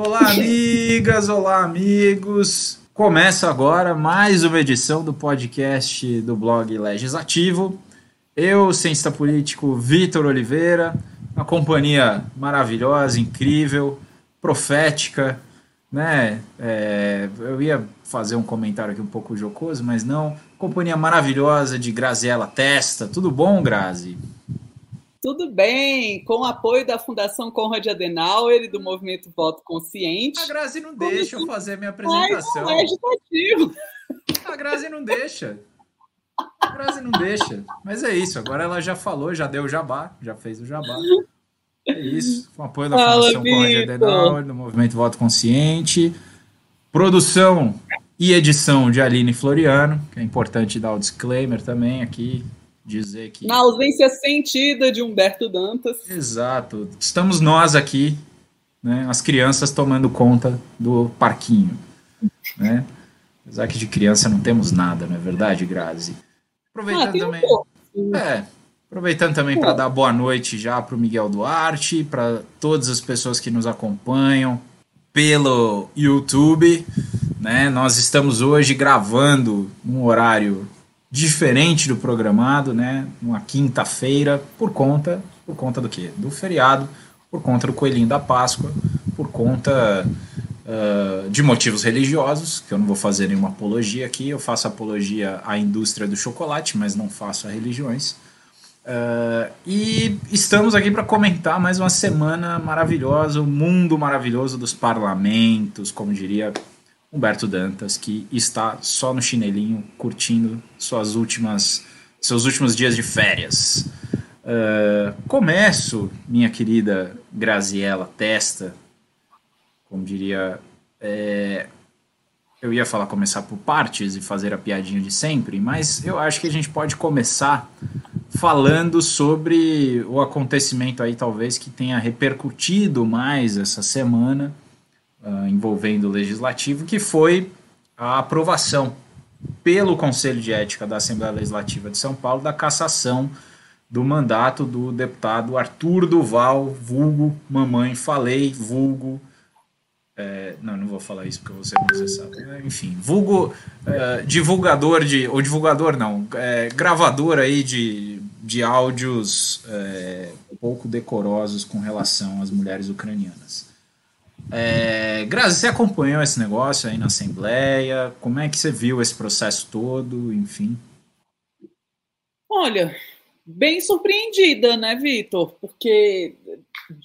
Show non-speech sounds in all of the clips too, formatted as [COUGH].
Olá, amigas, olá, amigos. Começa agora mais uma edição do podcast do blog Legislativo. Eu, cientista político Vitor Oliveira, uma companhia maravilhosa, incrível, profética, né? É, eu ia fazer um comentário aqui um pouco jocoso, mas não. Companhia maravilhosa de Graziela Testa. Tudo bom, Grazi? Tudo bem, com o apoio da Fundação Conrad Adenauer e do Movimento Voto Consciente. A Grazi não deixa eu fazer minha apresentação. Mais legislativo. A Grazi não deixa. A Grazi não deixa. Mas é isso, agora ela já falou, já deu o jabá, já fez o jabá. É isso, com o apoio da Fala, Fundação Conrad Adenauer, do Movimento Voto Consciente. Produção e edição de Aline Floriano, que é importante dar o disclaimer também aqui, dizer que. Na ausência sentida de Humberto Dantas. Exato. Estamos nós aqui, né, as crianças tomando conta do parquinho. Né? Apesar que de criança não temos nada, não é verdade, Grazi? Aproveitando ah, também. Um é, aproveitando também para dar boa noite já para o Miguel Duarte, para todas as pessoas que nos acompanham pelo YouTube. Né? Nós estamos hoje gravando um horário diferente do programado, né? Uma quinta-feira, por conta, por conta do quê? Do feriado, por conta do coelhinho da Páscoa, por conta uh, de motivos religiosos, que eu não vou fazer nenhuma apologia aqui, eu faço apologia à indústria do chocolate, mas não faço a religiões. Uh, e estamos aqui para comentar mais uma semana maravilhosa, o mundo maravilhoso dos parlamentos, como diria Humberto Dantas, que está só no chinelinho, curtindo suas últimas, seus últimos dias de férias. Uh, começo, minha querida Graziela Testa, como diria. É, eu ia falar começar por partes e fazer a piadinha de sempre, mas eu acho que a gente pode começar falando sobre o acontecimento aí, talvez, que tenha repercutido mais essa semana uh, envolvendo o legislativo, que foi a aprovação pelo Conselho de Ética da Assembleia Legislativa de São Paulo da cassação do mandato do deputado Arthur Duval, vulgo Mamãe Falei, vulgo. É, não, não vou falar isso porque você não processado. Enfim, vulgo é, divulgador de. Ou divulgador não, é, gravador aí de, de áudios pouco decorosos com relação às mulheres ucranianas. É, Grazi, você acompanhou esse negócio aí na Assembleia? Como é que você viu esse processo todo, enfim? Olha, bem surpreendida, né, Vitor? Porque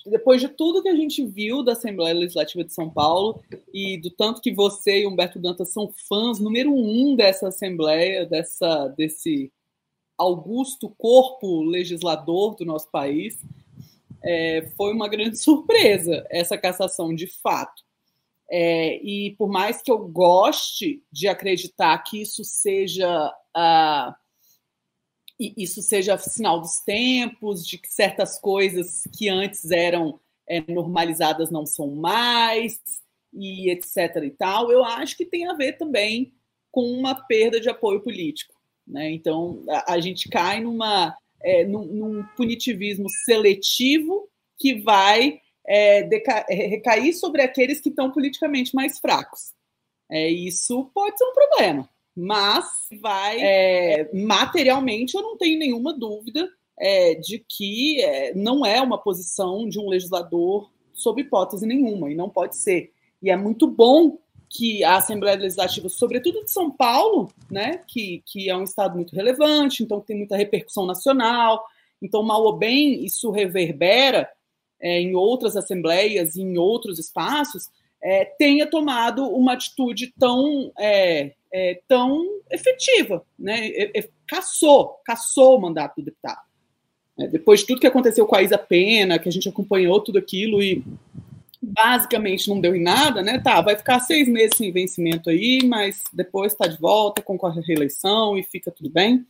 depois de tudo que a gente viu da Assembleia Legislativa de São Paulo e do tanto que você e Humberto Dantas são fãs número um dessa Assembleia, dessa, desse augusto corpo legislador do nosso país, é, foi uma grande [LAUGHS] surpresa essa cassação de fato. É, e por mais que eu goste de acreditar que isso seja uh, isso seja sinal dos tempos, de que certas coisas que antes eram é, normalizadas não são mais, e etc. e tal, eu acho que tem a ver também com uma perda de apoio político. Né? Então, a, a gente cai numa é, num, num, punitivismo seletivo que vai é, é, recair sobre aqueles que estão politicamente mais fracos. É, isso pode ser um problema, mas vai é, materialmente eu não tenho nenhuma dúvida é, de que é, não é uma posição de um legislador sob hipótese nenhuma, e não pode ser. E é muito bom que a Assembleia Legislativa, sobretudo de São Paulo, né, que, que é um estado muito relevante, então tem muita repercussão nacional, então, mal ou bem, isso reverbera é, em outras assembleias, em outros espaços, é, tenha tomado uma atitude tão, é, é tão efetiva, né? caçou, caçou o mandato do deputado. É, depois de tudo que aconteceu com a Isa Pena, que a gente acompanhou tudo aquilo e basicamente não deu em nada, né? Tá, vai ficar seis meses sem vencimento aí, mas depois está de volta, concorre à reeleição e fica tudo bem.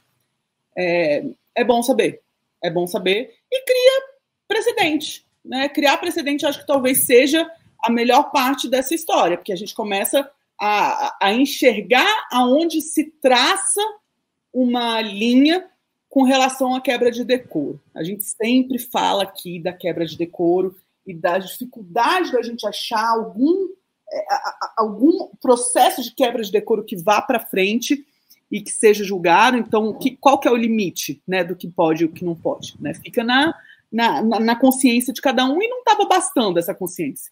É, é bom saber, é bom saber. E cria precedente, né? Criar precedente, acho que talvez seja a melhor parte dessa história, porque a gente começa a, a enxergar aonde se traça uma linha com relação à quebra de decoro. A gente sempre fala aqui da quebra de decoro e da dificuldade da gente achar algum, é, algum processo de quebra de decoro que vá para frente e que seja julgado. Então, que, qual que é o limite né, do que pode e o que não pode? Né? Fica na, na, na consciência de cada um e não estava bastando essa consciência.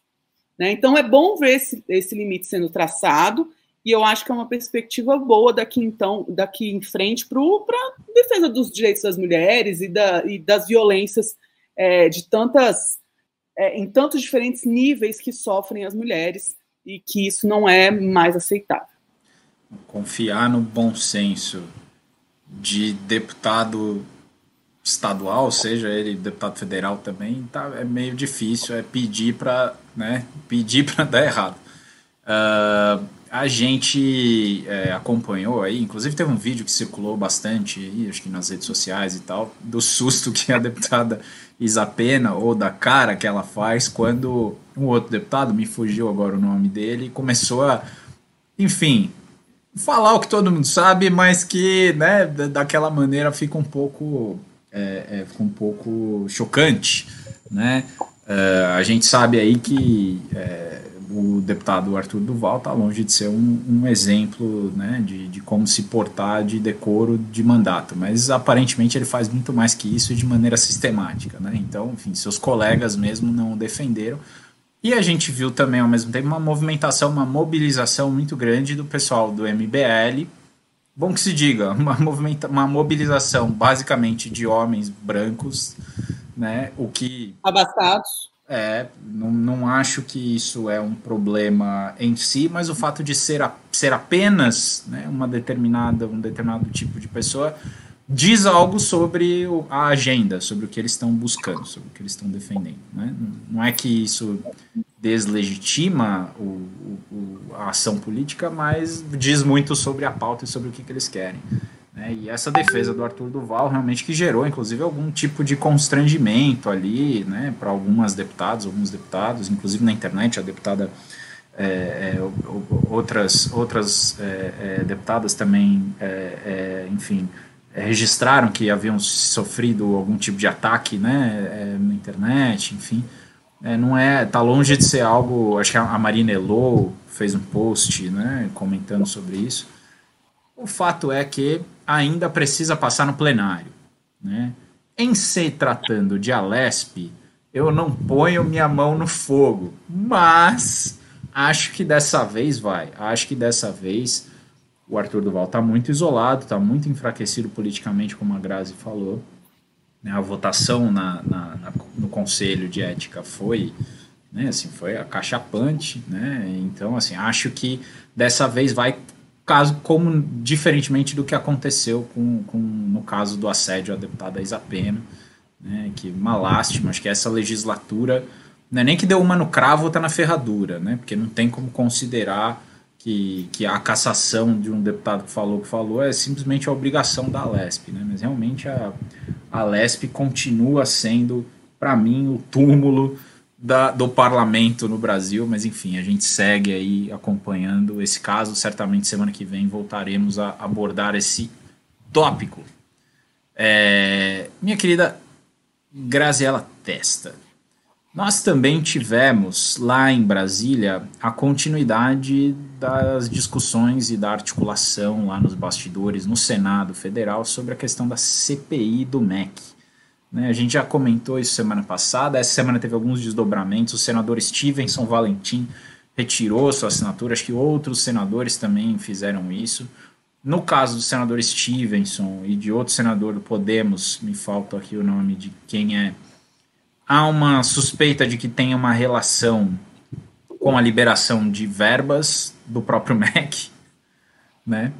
Né? Então, é bom ver esse, esse limite sendo traçado e eu acho que é uma perspectiva boa daqui então daqui em frente para defesa dos direitos das mulheres e, da, e das violências é, de tantas é, em tantos diferentes níveis que sofrem as mulheres e que isso não é mais aceitável. Confiar no bom senso de deputado estadual, seja ele deputado federal também, tá, é meio difícil, é pedir para né, pedir para [LAUGHS] dar errado. Uh, a gente é, acompanhou aí, inclusive teve um vídeo que circulou bastante aí, acho que nas redes sociais e tal, do susto que a [LAUGHS] deputada Isapena, ou da cara que ela faz, quando um outro deputado, me fugiu agora o nome dele, começou a, enfim, falar o que todo mundo sabe, mas que, né, daquela maneira fica um pouco, é, é, fica um pouco chocante, né? Uh, a gente sabe aí que é, o deputado Arthur Duval está longe de ser um, um exemplo né, de, de, como se portar de decoro de mandato, mas aparentemente ele faz muito mais que isso de maneira sistemática. Né? Então, enfim, seus colegas mesmo não o defenderam. E a gente viu também, ao mesmo tempo, uma movimentação, uma mobilização muito grande do pessoal do MBL. Bom que se diga, [LAUGHS] uma, movimenta uma mobilização basicamente de homens brancos, né? O que. Abastados é, não, não acho que isso é um problema em si, mas o fato de ser, a, ser apenas né, uma determinada, um determinado tipo de pessoa diz algo sobre a agenda, sobre o que eles estão buscando, sobre o que eles estão defendendo. Né? Não é que isso deslegitima o, o, a ação política, mas diz muito sobre a pauta e sobre o que, que eles querem. Né? E essa defesa do Arthur Duval realmente que gerou, inclusive, algum tipo de constrangimento ali né, para algumas deputadas, alguns deputados, inclusive na internet, a deputada. É, é, outras outras é, é deputadas também, é, é, enfim, registraram que haviam sofrido algum tipo de ataque né, na internet, enfim. não é, tá longe de ser algo. Acho que a Marina Elô fez um post né, comentando sobre isso. O fato é que ainda precisa passar no plenário. Né? Em se tratando de Alesp, eu não ponho minha mão no fogo, mas acho que dessa vez vai. Acho que dessa vez o Arthur Duval está muito isolado, está muito enfraquecido politicamente, como a Grazi falou. Né? A votação na, na, na, no Conselho de Ética foi, né, assim, foi acachapante, né? Então, assim, acho que dessa vez vai caso como diferentemente do que aconteceu com, com no caso do assédio à deputada Isapena, né, que uma lástima, acho que essa legislatura não é nem que deu uma no cravo tá na ferradura, né, porque não tem como considerar que, que a cassação de um deputado que falou que falou é simplesmente a obrigação da Lesp, né, mas realmente a, a Lesp continua sendo, para mim, o túmulo da, do parlamento no Brasil, mas enfim, a gente segue aí acompanhando esse caso. Certamente semana que vem voltaremos a abordar esse tópico. É, minha querida Graziela Testa, nós também tivemos lá em Brasília a continuidade das discussões e da articulação lá nos bastidores no Senado Federal sobre a questão da CPI do MEC. Né? A gente já comentou isso semana passada. Essa semana teve alguns desdobramentos. O senador Stevenson Valentim retirou sua assinatura. Acho que outros senadores também fizeram isso. No caso do senador Stevenson e de outro senador do Podemos, me falta aqui o nome de quem é, há uma suspeita de que tem uma relação com a liberação de verbas do próprio [LAUGHS] MEC, né?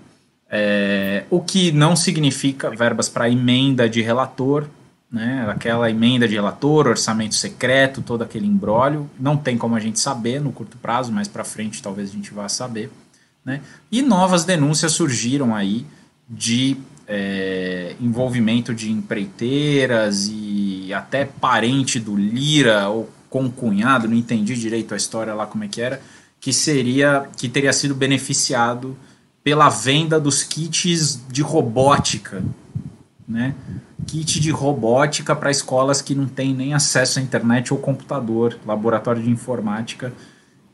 É, o que não significa verbas para emenda de relator, né, aquela emenda de relator, orçamento secreto, todo aquele embrólio, não tem como a gente saber no curto prazo, mas para frente talvez a gente vá saber, né? E novas denúncias surgiram aí de é, envolvimento de empreiteiras e até parente do Lira ou concunhado, não entendi direito a história lá como é que era, que seria que teria sido beneficiado pela venda dos kits de robótica né? Kit de robótica para escolas que não têm nem acesso à internet ou computador, laboratório de informática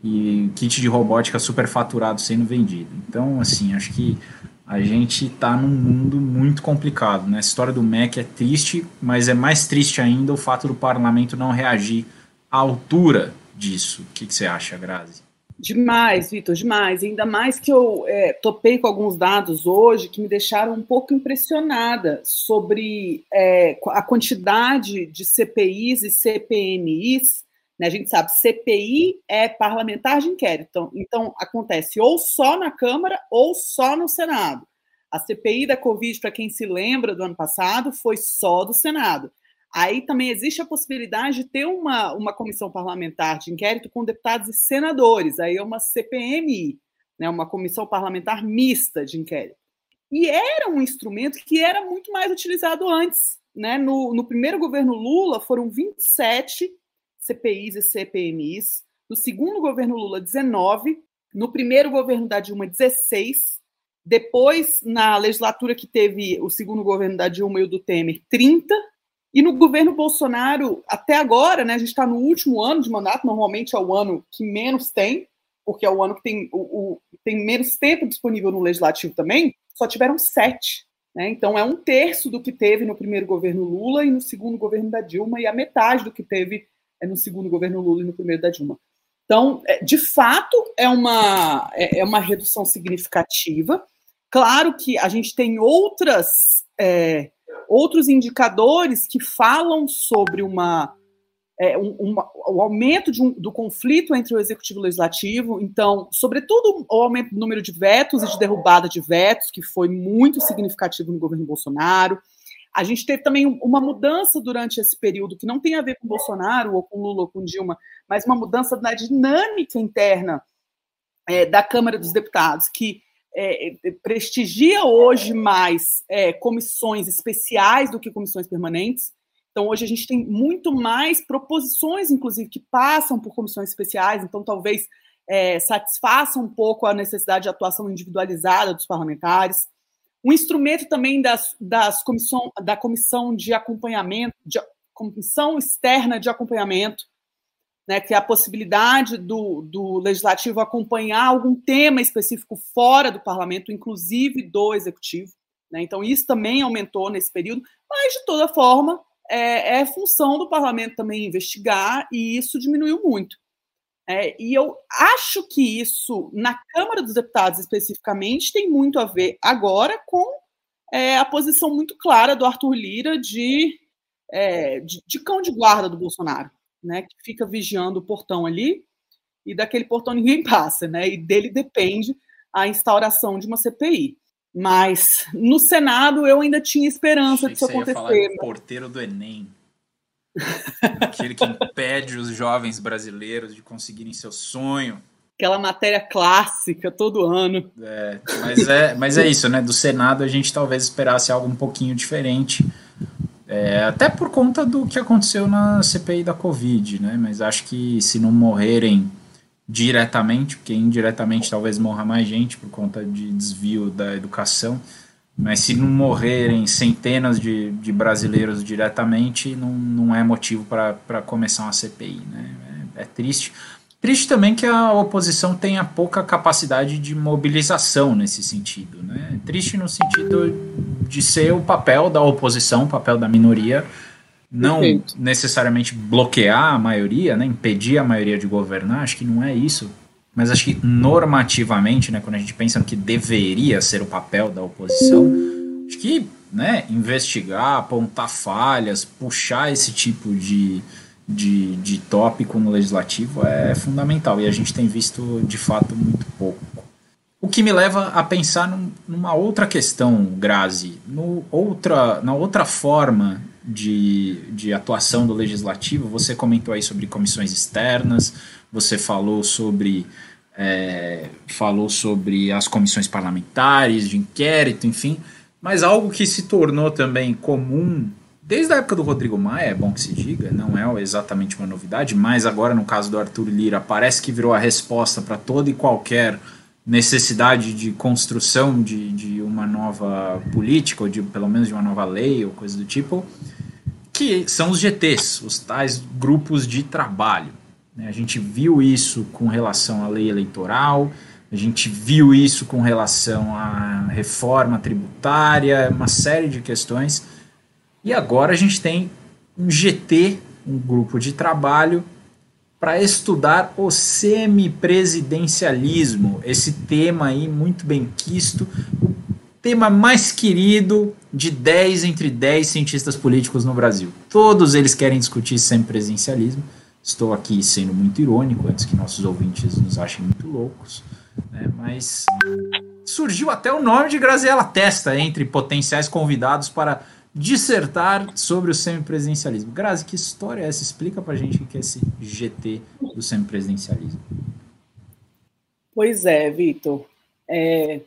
e kit de robótica superfaturado sendo vendido. Então, assim, acho que a gente está num mundo muito complicado, né? A história do MEC é triste, mas é mais triste ainda o fato do parlamento não reagir à altura disso. O que, que você acha, Grazi? Demais, Vitor, demais. Ainda mais que eu é, topei com alguns dados hoje que me deixaram um pouco impressionada sobre é, a quantidade de CPIs e CPMIs. Né? A gente sabe, CPI é parlamentar de inquérito. Então, então, acontece ou só na Câmara ou só no Senado. A CPI da Covid, para quem se lembra do ano passado, foi só do Senado. Aí também existe a possibilidade de ter uma, uma comissão parlamentar de inquérito com deputados e senadores. Aí é uma CPMI, né, uma comissão parlamentar mista de inquérito. E era um instrumento que era muito mais utilizado antes. Né? No, no primeiro governo Lula foram 27 CPIs e CPMIs. No segundo governo Lula, 19. No primeiro governo da Dilma, 16. Depois, na legislatura que teve o segundo governo da Dilma e o do Temer, 30 e no governo Bolsonaro, até agora, né, a gente está no último ano de mandato, normalmente é o ano que menos tem, porque é o ano que tem, o, o tem menos tempo disponível no legislativo também, só tiveram sete. Né? Então é um terço do que teve no primeiro governo Lula e no segundo governo da Dilma, e a metade do que teve é, no segundo governo Lula e no primeiro da Dilma. Então, é, de fato, é uma, é, é uma redução significativa. Claro que a gente tem outras. É, outros indicadores que falam sobre uma, é, um, uma, o aumento um, do conflito entre o executivo e o legislativo, então, sobretudo o aumento do número de vetos e de derrubada de vetos, que foi muito significativo no governo Bolsonaro. A gente teve também uma mudança durante esse período, que não tem a ver com Bolsonaro, ou com Lula, ou com Dilma, mas uma mudança na dinâmica interna é, da Câmara dos Deputados, que é, é, prestigia hoje mais é, comissões especiais do que comissões permanentes. Então, hoje a gente tem muito mais proposições, inclusive, que passam por comissões especiais, então talvez é, satisfaça um pouco a necessidade de atuação individualizada dos parlamentares. Um instrumento também das, das comissão, da comissão de acompanhamento, de, comissão externa de acompanhamento, né, que é a possibilidade do, do legislativo acompanhar algum tema específico fora do parlamento, inclusive do executivo. Né? Então, isso também aumentou nesse período, mas, de toda forma, é, é função do parlamento também investigar, e isso diminuiu muito. É, e eu acho que isso, na Câmara dos Deputados especificamente, tem muito a ver agora com é, a posição muito clara do Arthur Lira de, é, de, de cão de guarda do Bolsonaro né, que fica vigiando o portão ali, e daquele portão ninguém [LAUGHS] passa, né? E dele depende a instauração de uma CPI. Mas no Senado eu ainda tinha esperança disso acontecer. Falar do porteiro do Enem. [LAUGHS] Aquele que impede os jovens brasileiros de conseguirem seu sonho. Aquela matéria clássica todo ano. É, mas, é, mas é isso, né? Do Senado a gente talvez esperasse algo um pouquinho diferente. É, até por conta do que aconteceu na CPI da Covid, né? Mas acho que se não morrerem diretamente, porque indiretamente talvez morra mais gente por conta de desvio da educação, mas se não morrerem centenas de, de brasileiros diretamente, não, não é motivo para começar uma CPI, né? É, é triste. Triste também que a oposição tenha pouca capacidade de mobilização nesse sentido. Né? Triste no sentido de ser o papel da oposição, o papel da minoria, não Perfeito. necessariamente bloquear a maioria, né? impedir a maioria de governar, acho que não é isso. Mas acho que normativamente, né, quando a gente pensa no que deveria ser o papel da oposição, acho que né, investigar, apontar falhas, puxar esse tipo de, de, de tópico no legislativo é fundamental e a gente tem visto de fato muito pouco. O que me leva a pensar num, numa outra questão, Grazi, no outra, na outra forma de, de atuação do legislativo. Você comentou aí sobre comissões externas, você falou sobre, é, falou sobre as comissões parlamentares, de inquérito, enfim, mas algo que se tornou também comum Desde a época do Rodrigo Maia, é bom que se diga, não é exatamente uma novidade, mas agora no caso do Arthur Lira, parece que virou a resposta para toda e qualquer necessidade de construção de, de uma nova política, ou de pelo menos de uma nova lei, ou coisa do tipo, que são os GTs, os tais grupos de trabalho. Né? A gente viu isso com relação à lei eleitoral, a gente viu isso com relação à reforma tributária, uma série de questões. E agora a gente tem um GT, um grupo de trabalho, para estudar o semipresidencialismo, esse tema aí muito bem quisto, o tema mais querido de 10 entre 10 cientistas políticos no Brasil. Todos eles querem discutir semipresidencialismo. Estou aqui sendo muito irônico, antes que nossos ouvintes nos achem muito loucos. Né? Mas surgiu até o nome de Graziela Testa entre potenciais convidados para dissertar sobre o semipresidencialismo. Grazi, que história é essa? Explica pra gente o que é esse GT do semipresidencialismo. Pois é, Vitor. É,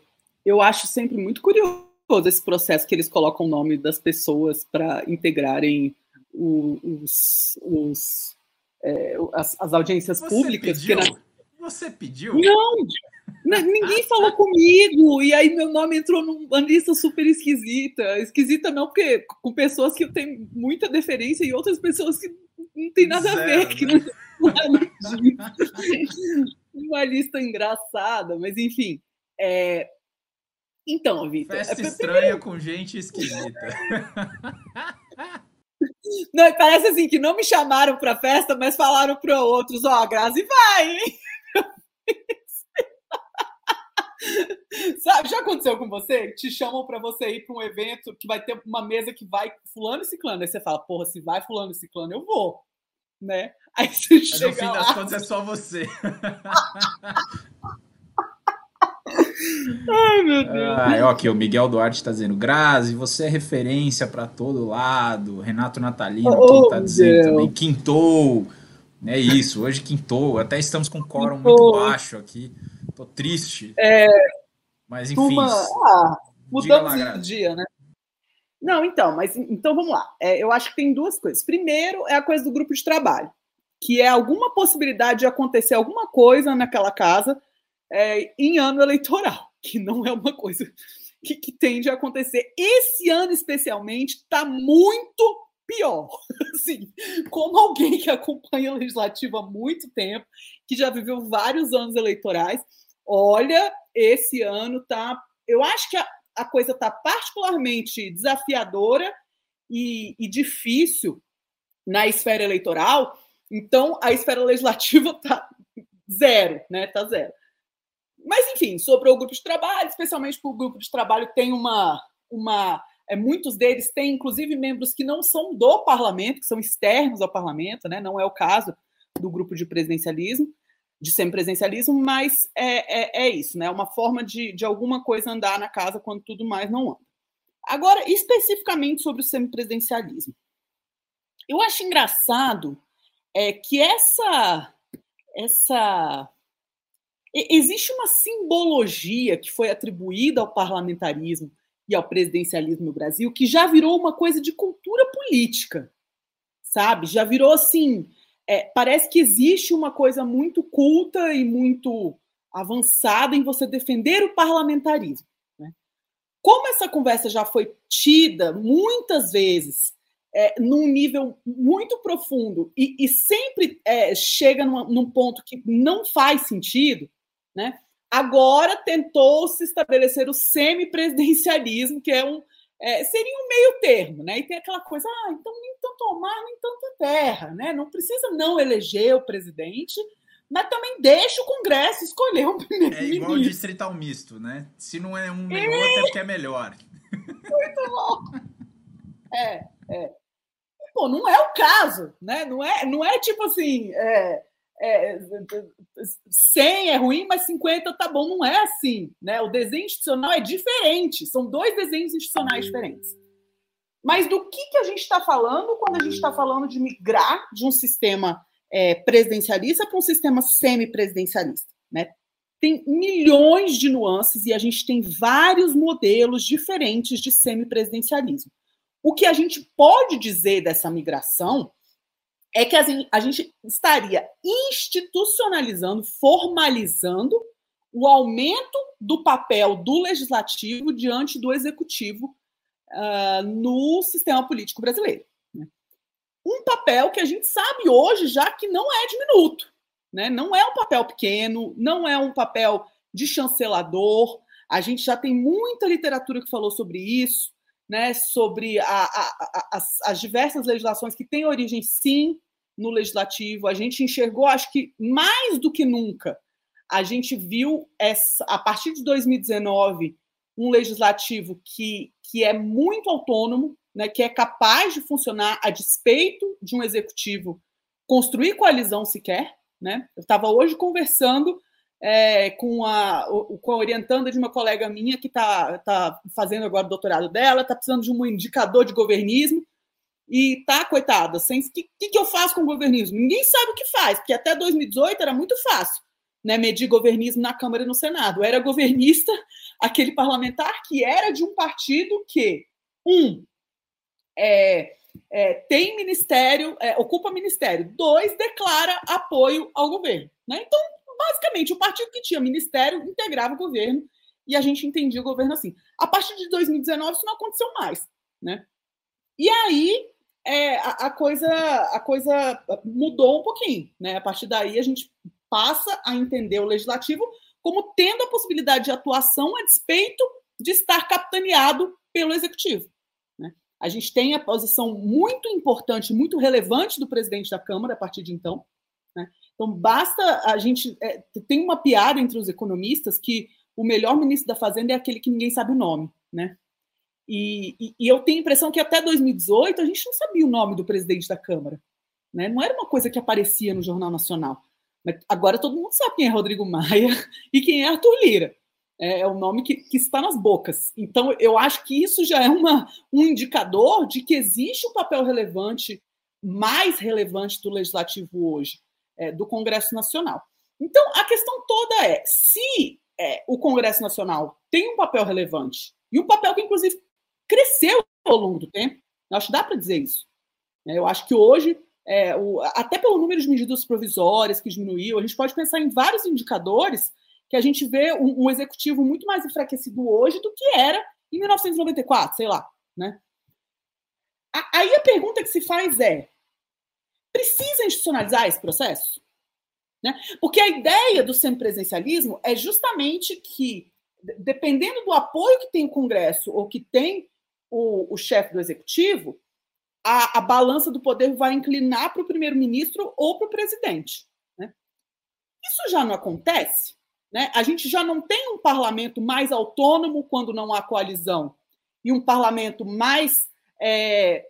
eu acho sempre muito curioso esse processo que eles colocam o nome das pessoas para integrarem os, os é, as, as, audiências Você públicas. Pediu? Na... Você pediu? Não, Ninguém falou comigo, e aí meu nome entrou numa lista super esquisita. Esquisita não, porque com pessoas que têm muita deferência e outras pessoas que não tem nada Zero, a ver. Que né? não, uma lista engraçada, mas enfim. É... Então, Vitor. Festa é... estranha com gente esquisita. Não, parece assim que não me chamaram para festa, mas falaram para outros: ó, oh, a Grazi vai, hein? [LAUGHS] Sabe, já aconteceu com você? Te chamam para você ir para um evento que vai ter uma mesa que vai fulano e ciclano. Aí você fala, porra, se vai fulano e ciclano, eu vou. Né? [LAUGHS] Aí você Mas chega no fim lá... das contas é só você. [LAUGHS] Ai, meu Deus. Ah, ó, aqui, o Miguel Duarte está dizendo: Grazi, você é referência para todo lado. Renato Natalino oh, está dizendo Deus. também: quintou. É isso, hoje quintou. Até estamos com quórum muito baixo aqui. Tô triste. É, mas enfim. Uma, ah, mudamos lá, de dia, né? Não, então, mas então vamos lá. É, eu acho que tem duas coisas. Primeiro é a coisa do grupo de trabalho, que é alguma possibilidade de acontecer alguma coisa naquela casa é, em ano eleitoral, [LAUGHS] que não é uma coisa que, que tende a acontecer. Esse ano, especialmente, está muito pior. [LAUGHS] Assim, como alguém que acompanha o legislativo há muito tempo, que já viveu vários anos eleitorais, olha, esse ano tá. Eu acho que a, a coisa está particularmente desafiadora e, e, difícil na esfera eleitoral. Então, a esfera legislativa está [LAUGHS] zero, né? Tá zero. Mas, enfim, sobre o grupo de trabalho, especialmente porque o grupo de trabalho tem uma, uma é, muitos deles têm, inclusive, membros que não são do parlamento, que são externos ao parlamento, né? não é o caso do grupo de presidencialismo de semipresencialismo, mas é, é, é isso, né? Uma forma de, de alguma coisa andar na casa quando tudo mais não anda. Agora, especificamente sobre o semipresidencialismo. Eu acho engraçado é, que essa, essa. Existe uma simbologia que foi atribuída ao parlamentarismo e ao presidencialismo no Brasil que já virou uma coisa de cultura política, sabe? Já virou assim é, parece que existe uma coisa muito culta e muito avançada em você defender o parlamentarismo. Né? Como essa conversa já foi tida muitas vezes é, num nível muito profundo e, e sempre é, chega num, num, ponto que não faz sentido, né? agora tentou-se estabelecer o semipresidencialismo, que é um, é, seria um meio termo, né? E tem aquela coisa, ah, então nem tanto mar, nem tanta terra, né? Não precisa não eleger o presidente, mas também deixa o Congresso escolher um [LAUGHS] primeiro-ministro. É igual o distrital misto, né? Se não é um nem é. outro, é porque é melhor. [LAUGHS] Muito bom. É, é. Pô, não é o caso, né? Não é, não é tipo assim, é, é, 100 é ruim, mas 50 tá bom. Não é assim, né? O desenho institucional é diferente. São dois desenhos institucionais diferentes. Mas do que, que a gente está falando quando a gente está falando de migrar de um sistema é, presidencialista para um sistema semipresidencialista? Né? Tem milhões de nuances e a gente tem vários modelos diferentes de semipresidencialismo. O que a gente pode dizer dessa migração é que a gente estaria institucionalizando, formalizando o aumento do papel do legislativo diante do executivo uh, no sistema político brasileiro. Né? Um papel que a gente sabe hoje já que não é diminuto, né? não é um papel pequeno, não é um papel de chancelador. A gente já tem muita literatura que falou sobre isso, né? sobre a, a, a, as, as diversas legislações que têm origem, sim, no legislativo. A gente enxergou, acho que mais do que nunca, a gente viu essa, a partir de 2019 um legislativo que, que é muito autônomo, né, que é capaz de funcionar a despeito de um executivo construir coalizão sequer. Né? Eu estava hoje conversando é, com, a, com a orientanda de uma colega minha que está tá fazendo agora o doutorado dela, está precisando de um indicador de governismo e tá, coitada, sem o que, que, eu faço com governismo? Ninguém sabe o que faz, porque até 2018 era muito fácil né, medir governismo na Câmara e no Senado. Era governista [LAUGHS] aquele parlamentar que era de um partido que, um, é, é, tem ministério, é, ocupa ministério, dois, declara apoio ao governo. Né? Então, basicamente, o partido que tinha ministério integrava o governo e a gente entendia o governo assim. A partir de 2019, isso não aconteceu mais. Né? E aí é, a, a, coisa, a coisa mudou um pouquinho. Né? A partir daí, a gente passa a entender o legislativo como tendo a possibilidade de atuação a despeito de estar capitaneado pelo executivo. Né? A gente tem a posição muito importante, muito relevante do presidente da Câmara a partir de então. Né? Então, basta a gente. É, tem uma piada entre os economistas que o melhor ministro da Fazenda é aquele que ninguém sabe o nome. Né? E, e, e eu tenho a impressão que até 2018 a gente não sabia o nome do presidente da Câmara. Né? Não era uma coisa que aparecia no Jornal Nacional. Agora todo mundo sabe quem é Rodrigo Maia [LAUGHS] e quem é Arthur Lira. É, é o nome que, que, está nas bocas. Então, eu acho que isso já é uma, um indicador de que existe um papel relevante, mais relevante do legislativo hoje, é, do Congresso Nacional. Então, a questão toda é: se é, o Congresso Nacional tem um papel relevante, e um papel que, inclusive, cresceu ao longo do tempo, eu acho que dá para dizer isso. Né? Eu acho que hoje é, o, até pelo número de medidas provisórias que diminuiu, a gente pode pensar em vários indicadores que a gente vê um, um, executivo muito mais enfraquecido hoje do que era em 1994, sei lá, né? Aí a pergunta que se faz é: precisa institucionalizar esse processo? Né? Porque a ideia do semipresencialismo é justamente que, dependendo do apoio que tem o Congresso ou que tem o, o chefe do executivo, a, a balança do poder vai inclinar para o primeiro-ministro ou para o presidente. Né? Isso já não acontece. Né? A gente já não tem um parlamento mais autônomo quando não há coalizão e um parlamento mais, é,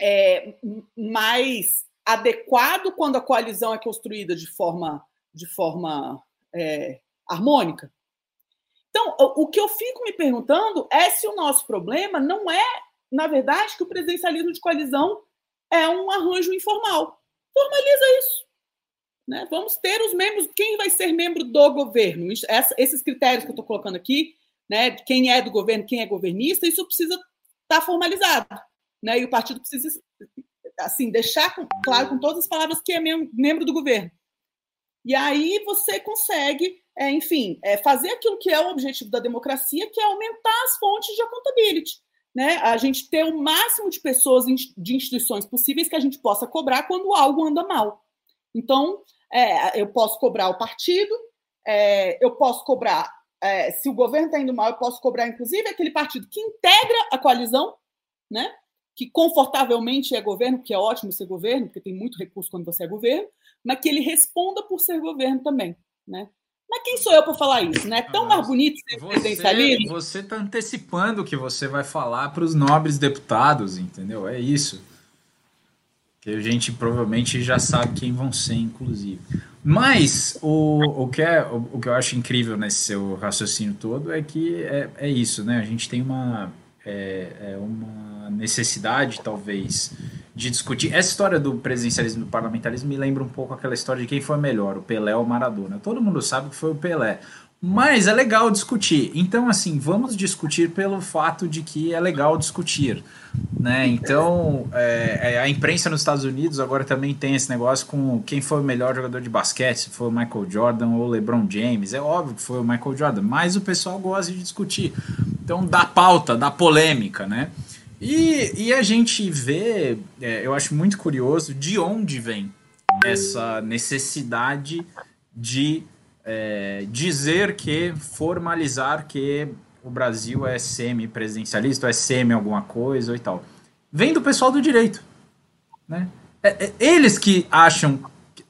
é, mais adequado quando a coalizão é construída de forma, de forma é, harmônica. Então, o que eu fico me perguntando é se o nosso problema não é na verdade, que o presidencialismo de coalizão é um arranjo informal. Formaliza isso. Né? Vamos ter os membros, quem vai ser membro do governo? Esses critérios que eu estou colocando aqui, né, quem é do governo, quem é governista, isso precisa estar tá formalizado. Né? E o partido precisa assim deixar claro com todas as palavras que é membro do governo. E aí você consegue, é, enfim, é, fazer aquilo que é o objetivo da democracia, que é aumentar as fontes de accountability né, a gente ter o máximo de pessoas de instituições possíveis que a gente possa cobrar quando algo anda mal. Então, é, eu posso cobrar o partido, é, eu posso cobrar, é, se o governo está indo mal, eu posso cobrar, inclusive, aquele partido que integra a coalizão, né, que confortavelmente é governo, que é ótimo ser governo, porque tem muito recurso quando você é governo, mas que ele responda por ser governo também. Né? Mas quem sou eu para falar isso, né? É tão mais bonito ser presidencialismo. Você está antecipando o que você vai falar para os nobres deputados, entendeu? É isso. Que a gente provavelmente já sabe quem vão ser, inclusive. Mas o, o, que, é, o, o que eu acho incrível nesse seu raciocínio todo é que é, é isso, né? A gente tem uma, é, é uma necessidade, talvez, de discutir. Essa história do presidencialismo e do parlamentarismo me lembra um pouco aquela história de quem foi melhor, o Pelé ou o Maradona. Todo mundo sabe que foi o Pelé. Mas é legal discutir. Então, assim, vamos discutir pelo fato de que é legal discutir. Né? Então, é, é, a imprensa nos Estados Unidos agora também tem esse negócio com quem foi o melhor jogador de basquete, se foi o Michael Jordan ou o LeBron James. É óbvio que foi o Michael Jordan, mas o pessoal gosta de discutir. Então, dá pauta, dá polêmica, né? E, e a gente vê, é, eu acho muito curioso, de onde vem essa necessidade de é, dizer que, formalizar que o Brasil é semi-presidencialista, é semi alguma coisa e tal. Vem do pessoal do direito. Né? É, é, eles que acham,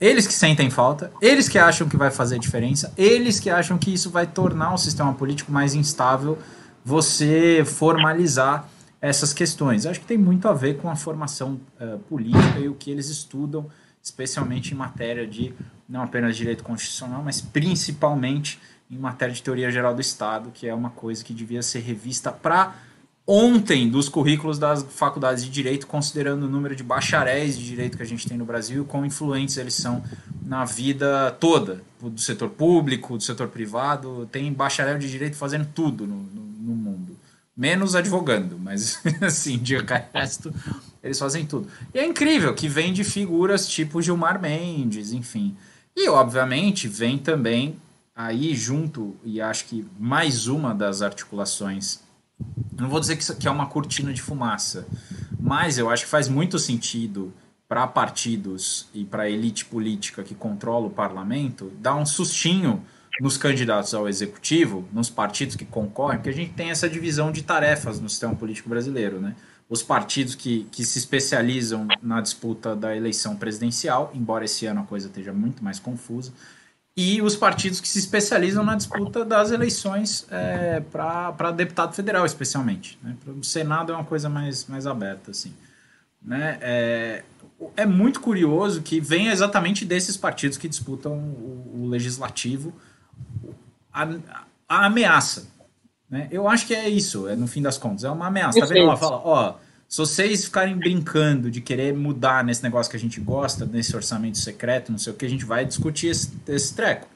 eles que sentem falta, eles que acham que vai fazer diferença, eles que acham que isso vai tornar o sistema político mais instável, você formalizar essas questões. Acho que tem muito a ver com a formação uh, política e o que eles estudam, especialmente em matéria de não apenas direito constitucional, mas principalmente em matéria de teoria geral do Estado, que é uma coisa que devia ser revista para ontem dos currículos das faculdades de direito, considerando o número de bacharéis de direito que a gente tem no Brasil e quão influentes eles são na vida toda, do setor público, do setor privado. Tem bacharel de direito fazendo tudo no, no, no mundo, menos advogando, mas [LAUGHS] assim, de resto, eles fazem tudo. E é incrível que vem de figuras tipo Gilmar Mendes, enfim. E, obviamente, vem também aí junto, e acho que mais uma das articulações. Não vou dizer que isso aqui é uma cortina de fumaça, mas eu acho que faz muito sentido para partidos e para elite política que controla o parlamento dar um sustinho nos candidatos ao executivo, nos partidos que concorrem, porque a gente tem essa divisão de tarefas no sistema político brasileiro, né? os partidos que, que se especializam na disputa da eleição presidencial, embora esse ano a coisa esteja muito mais confusa, e os partidos que se especializam na disputa das eleições é, para deputado federal, especialmente. Né? O Senado é uma coisa mais, mais aberta. Assim, né? é, é muito curioso que venha exatamente desses partidos que disputam o, o legislativo a, a ameaça né? Eu acho que é isso, é no fim das contas, é uma ameaça. Tá vendo? Ela fala, ó, se vocês ficarem brincando de querer mudar nesse negócio que a gente gosta, nesse orçamento secreto, não sei o que, a gente vai discutir esse, esse treco.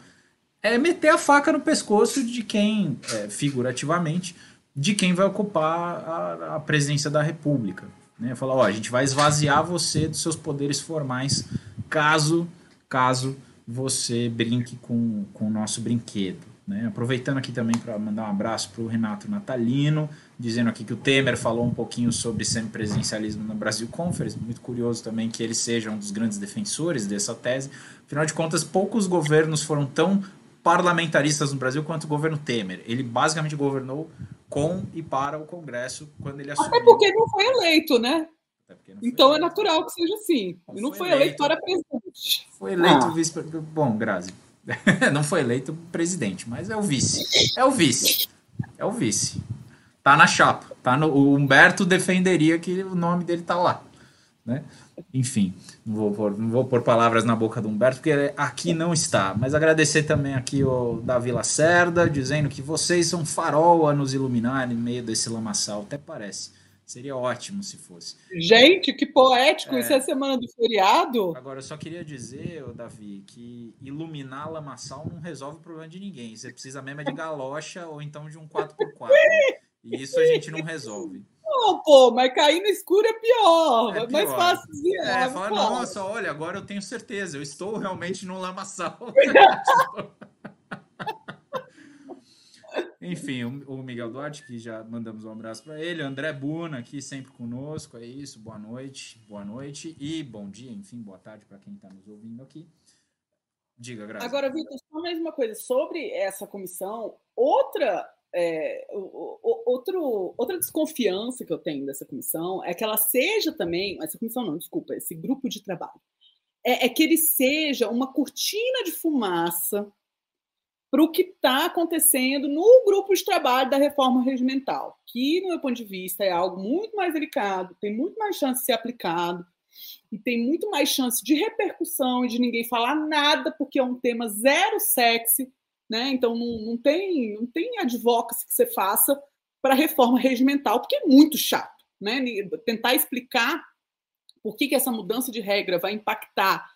É meter a faca no pescoço de quem, é, figurativamente, de quem vai ocupar a, a presidência da República. Né? Falar, ó, a gente vai esvaziar você dos seus poderes formais caso, caso você brinque com, com o nosso brinquedo. Né? Aproveitando aqui também para mandar um abraço para o Renato Natalino, dizendo aqui que o Temer falou um pouquinho sobre semipresidencialismo na Brasil Conference, muito curioso também que ele seja um dos grandes defensores dessa tese. Afinal de contas, poucos governos foram tão parlamentaristas no Brasil quanto o governo Temer. Ele basicamente governou com e para o Congresso quando ele assumiu. Até porque não foi eleito, né? Então é eleito. é natural que seja assim. Não, não foi, eleito, eleito para presidente. Foi eleito ah. vice Bom, Grazi, [LAUGHS] não foi eleito presidente, mas é o vice. É o vice. É o vice. Tá na chapa. Tá no, o Humberto defenderia que o nome dele tá lá. Né? Enfim, não vou, pôr, não vou pôr palavras na boca do Humberto, porque aqui não está. Mas agradecer também aqui o Davi Lacerda, dizendo que vocês são farol a nos iluminar em meio desse lamaçal. Até parece. Seria ótimo se fosse. Gente, que poético! É... Isso é semana do feriado? Agora, eu só queria dizer, Davi, que iluminar lamaçal não resolve o problema de ninguém. Você precisa mesmo é de galocha ou então de um 4x4. e isso a gente não resolve. Não, pô, mas cair no escuro é pior. É, pior. mais fácil dizer. É, fala, nossa, olha, agora eu tenho certeza, eu estou realmente no lamaçal. [LAUGHS] [LAUGHS] Enfim, o, Miguel Duarte, que já mandamos um abraço para ele. André Buna, aqui sempre conosco. É isso. Boa noite, boa noite e bom dia, enfim, boa tarde para quem está nos ouvindo aqui. Diga, Graça. Agora, Vitor, só mais uma coisa. Sobre essa comissão, outra, é, outro, outra desconfiança que eu tenho dessa comissão é que ela seja também. Essa comissão não, desculpa, esse grupo de trabalho. É, é que ele seja uma cortina de fumaça para o que está acontecendo no grupo de trabalho da reforma regimental, que, no meu ponto de vista, é algo muito mais delicado, tem muito mais chance de ser aplicado e tem muito mais chance de repercussão e de ninguém falar nada, porque é um tema zero sexy, né? Então não, não tem não tem advocacy que você faça para a reforma regimental, porque é muito chato, né? Tentar explicar por que, que essa mudança de regra vai impactar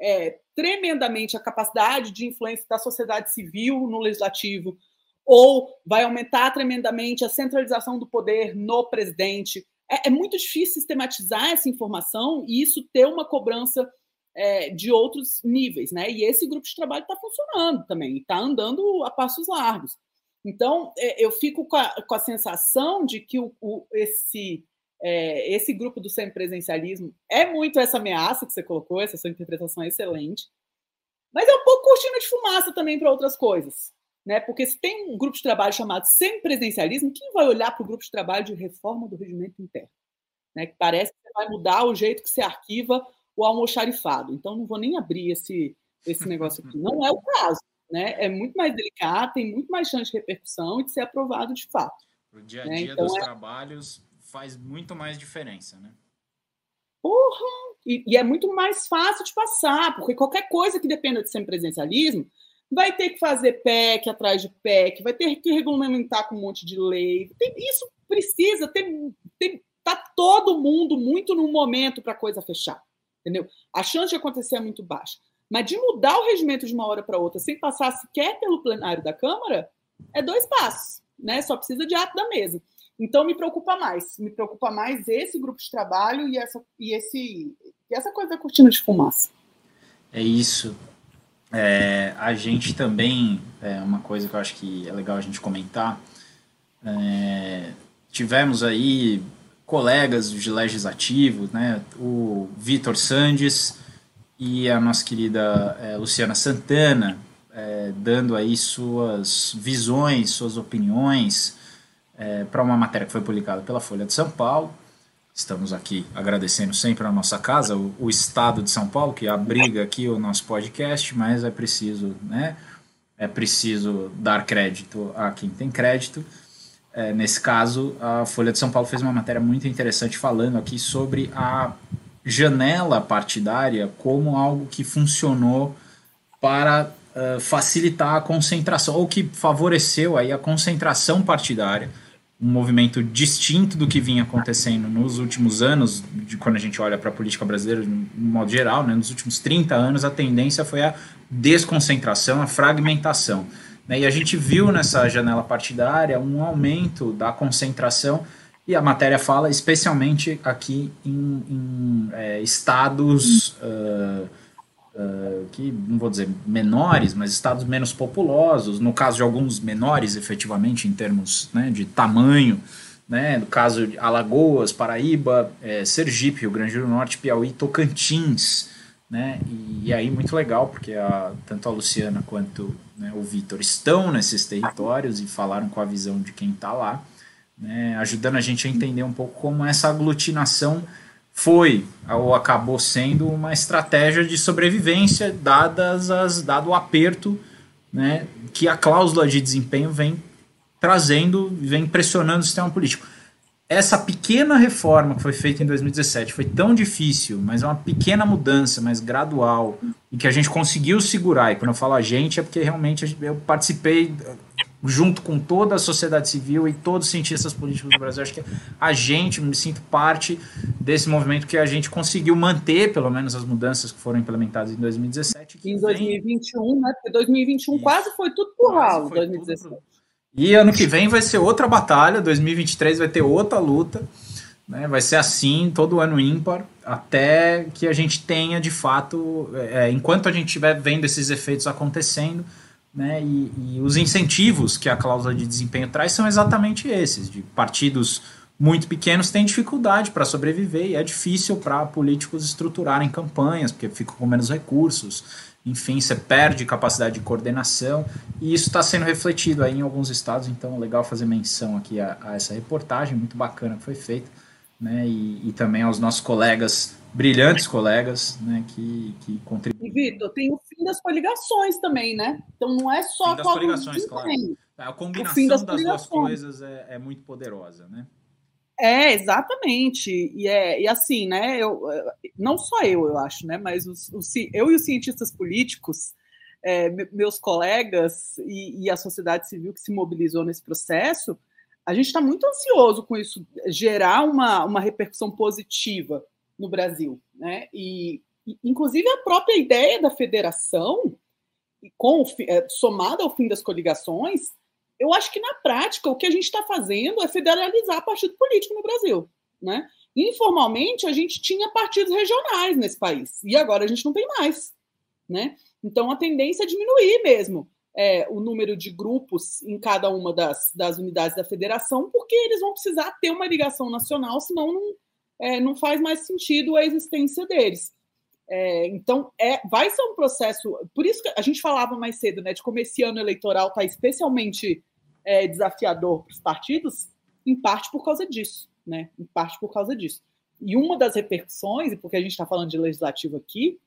é, tremendamente a capacidade de influência da sociedade civil no legislativo, ou vai aumentar tremendamente a centralização do poder no presidente. É, é muito difícil sistematizar essa informação e isso ter uma cobrança é, de outros níveis, né? E esse grupo de trabalho está funcionando também, está andando a passos largos. Então, é, eu fico com a, com a sensação de que o, o, esse, é, esse grupo do semipresencialismo é muito essa ameaça que você colocou, essa sua interpretação é excelente, mas é um pouco cortina de fumaça também para outras coisas. Né? Porque se tem um grupo de trabalho chamado semipresencialismo, quem vai olhar para o grupo de trabalho de reforma do regimento interno? Né? Que parece que vai mudar o jeito que se arquiva o almoxarifado. Então, não vou nem abrir esse, esse negócio aqui. Não é o caso. Né? É muito mais delicado, tem muito mais chance de repercussão e de ser aprovado de fato. O dia a né? dia né? então, dos é... trabalhos faz muito mais diferença, né? Porra! E, e, é muito mais fácil de passar, porque qualquer coisa que dependa de semipresencialismo vai ter que fazer PEC atrás de PEC, vai ter que regulamentar com um monte de lei. Tem, isso precisa, tem, tem, tá todo mundo muito no momento para a coisa fechar entendeu? A chance de acontecer é muito baixa. Mas de mudar o regimento de uma hora para outra sem passar sequer pelo plenário da Câmara, é dois passos, né? Só precisa de ato da mesa. Então me preocupa mais, me preocupa mais esse grupo de trabalho e essa, e esse, e essa coisa da cortina de fumaça. É isso. É, a gente também, é uma coisa que eu acho que é legal a gente comentar, é, tivemos aí colegas de legislativo, né, o Vitor Sandes e a nossa querida é, Luciana Santana, é, dando aí suas visões, suas opiniões é, para uma matéria que foi publicada pela Folha de São Paulo. Estamos aqui agradecendo sempre a nossa casa, o, o Estado de São Paulo, que abriga aqui o nosso podcast, mas é preciso, né, é preciso dar crédito a quem tem crédito. É, nesse caso, a Folha de São Paulo fez uma matéria muito interessante falando aqui sobre a janela partidária como algo que funcionou para uh, facilitar a concentração, ou que favoreceu aí a concentração partidária, um movimento distinto do que vinha acontecendo nos últimos anos, de quando a gente olha para a política brasileira no modo geral, né, nos últimos 30 anos, a tendência foi a desconcentração, a fragmentação. Né? E a gente viu nessa janela partidária um aumento da concentração, e a matéria fala especialmente aqui em, em é, estados uh, uh, que, não vou dizer menores, mas estados menos populosos, no caso de alguns menores, efetivamente, em termos né, de tamanho. Né, no caso de Alagoas, Paraíba, é, Sergipe, Rio Grande do Norte, Piauí, Tocantins, né? E, e, aí muito legal porque a, tanto a Luciana quanto né, o Vitor estão nesses territórios e falaram com a visão de quem está lá, né, ajudando a gente a entender um pouco como essa aglutinação foi ou acabou sendo uma estratégia de sobrevivência dadas as dado o aperto né, que a cláusula de desempenho vem trazendo, vem pressionando o sistema político essa pequena reforma que foi feita em 2017 foi tão difícil, mas é uma pequena mudança, mas gradual, e que a gente conseguiu segurar. E quando eu falo a gente, é porque realmente eu participei junto com toda a sociedade civil e todos os cientistas políticos do Brasil. Acho que a gente, me sinto parte desse movimento que a gente conseguiu manter, pelo menos, as mudanças que foram implementadas em 2017. Em 2021, vem... né? Porque 2021 Isso. quase foi tudo por ralo, 2017. E ano que vem vai ser outra batalha, 2023 vai ter outra luta, né? vai ser assim, todo ano ímpar, até que a gente tenha de fato, é, enquanto a gente estiver vendo esses efeitos acontecendo, né? E, e, os incentivos que a cláusula de desempenho traz são exatamente esses, de partidos muito pequenos têm dificuldade para sobreviver e é difícil para políticos estruturarem campanhas, porque ficam com menos recursos enfim, você perde capacidade de coordenação, e isso está sendo refletido aí em alguns estados, então é legal fazer menção aqui a, a essa reportagem, muito bacana que foi feita, né, e, e, também aos nossos colegas, brilhantes colegas, né, que, que contribuem. E, Vitor, tem o fim das coligações também, né? Então não é só... Fim das coligações, claro. A combinação das, das duas coisas é, é muito poderosa, né? É, exatamente. E, é, e assim, né? Eu, não só eu, eu acho, né? Mas os, os eu e os cientistas políticos, é, meus colegas e, e, a sociedade civil que se mobilizou nesse processo, a gente está muito ansioso com isso, gerar uma, uma repercussão positiva no Brasil, né? E inclusive a própria ideia da federação, com, é, somada ao fim das coligações, eu acho que na prática o que a gente está fazendo é federalizar partido político no Brasil. Né? Informalmente, a gente tinha partidos regionais nesse país, e agora a gente não tem mais. Né? Então a tendência é diminuir mesmo é, o número de grupos em cada uma das, das unidades da federação, porque eles vão precisar ter uma ligação nacional, senão não, é, não faz mais sentido a existência deles. É, então, é, vai ser um processo. Por isso que a gente falava mais cedo, né, de como esse ano eleitoral está especialmente é, desafiador para os partidos, em parte por causa disso, né? Em parte por causa disso. E uma das repercussões, e porque a gente está falando de legislativo aqui,